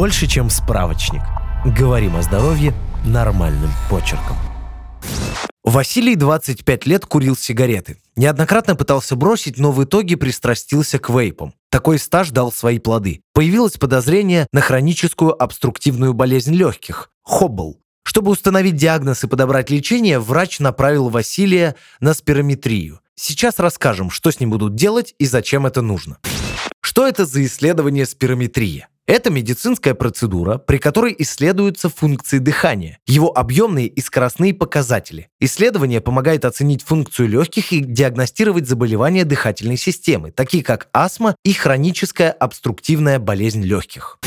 больше, чем справочник. Говорим о здоровье нормальным почерком. Василий 25 лет курил сигареты. Неоднократно пытался бросить, но в итоге пристрастился к вейпам. Такой стаж дал свои плоды. Появилось подозрение на хроническую обструктивную болезнь легких – хоббл. Чтобы установить диагноз и подобрать лечение, врач направил Василия на спирометрию. Сейчас расскажем, что с ним будут делать и зачем это нужно. Что это за исследование спирометрия? Это медицинская процедура, при которой исследуются функции дыхания, его объемные и скоростные показатели. Исследование помогает оценить функцию легких и диагностировать заболевания дыхательной системы, такие как астма и хроническая обструктивная болезнь легких.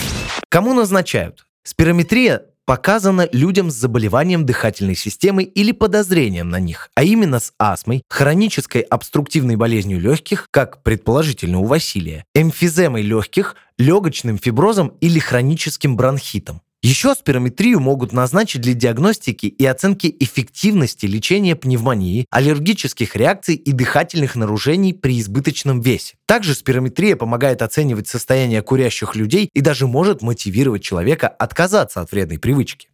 Кому назначают? Спирометрия показано людям с заболеванием дыхательной системы или подозрением на них, а именно с астмой, хронической обструктивной болезнью легких, как предположительно у Василия, эмфиземой легких, легочным фиброзом или хроническим бронхитом. Еще спирометрию могут назначить для диагностики и оценки эффективности лечения пневмонии, аллергических реакций и дыхательных нарушений при избыточном весе. Также спирометрия помогает оценивать состояние курящих людей и даже может мотивировать человека отказаться от вредной привычки.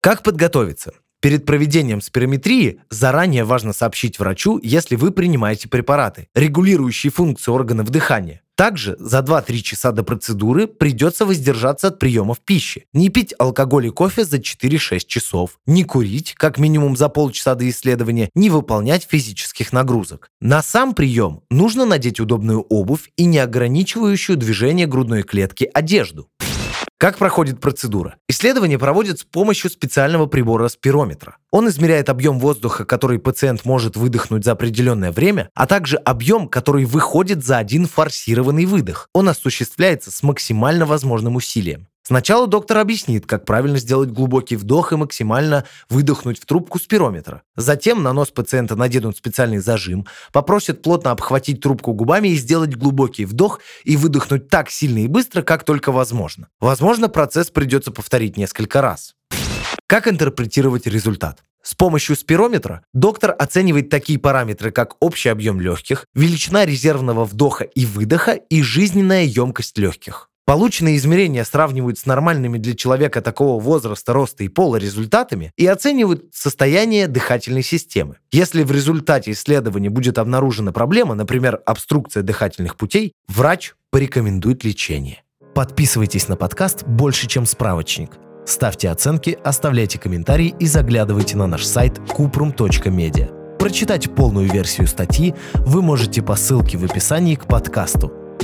Как подготовиться? Перед проведением спирометрии заранее важно сообщить врачу, если вы принимаете препараты, регулирующие функции органов дыхания. Также за 2-3 часа до процедуры придется воздержаться от приемов пищи. Не пить алкоголь и кофе за 4-6 часов. Не курить, как минимум за полчаса до исследования. Не выполнять физических нагрузок. На сам прием нужно надеть удобную обувь и не ограничивающую движение грудной клетки одежду. Как проходит процедура? Исследование проводят с помощью специального прибора спирометра. Он измеряет объем воздуха, который пациент может выдохнуть за определенное время, а также объем, который выходит за один форсированный выдох. Он осуществляется с максимально возможным усилием. Сначала доктор объяснит, как правильно сделать глубокий вдох и максимально выдохнуть в трубку спирометра. Затем на нос пациента наденут специальный зажим, попросят плотно обхватить трубку губами и сделать глубокий вдох и выдохнуть так сильно и быстро, как только возможно. Возможно, процесс придется повторить несколько раз. Как интерпретировать результат? С помощью спирометра доктор оценивает такие параметры, как общий объем легких, величина резервного вдоха и выдоха и жизненная емкость легких. Полученные измерения сравнивают с нормальными для человека такого возраста, роста и пола результатами и оценивают состояние дыхательной системы. Если в результате исследования будет обнаружена проблема, например, обструкция дыхательных путей, врач порекомендует лечение. Подписывайтесь на подкаст «Больше, чем справочник». Ставьте оценки, оставляйте комментарии и заглядывайте на наш сайт kuprum.media. Прочитать полную версию статьи вы можете по ссылке в описании к подкасту.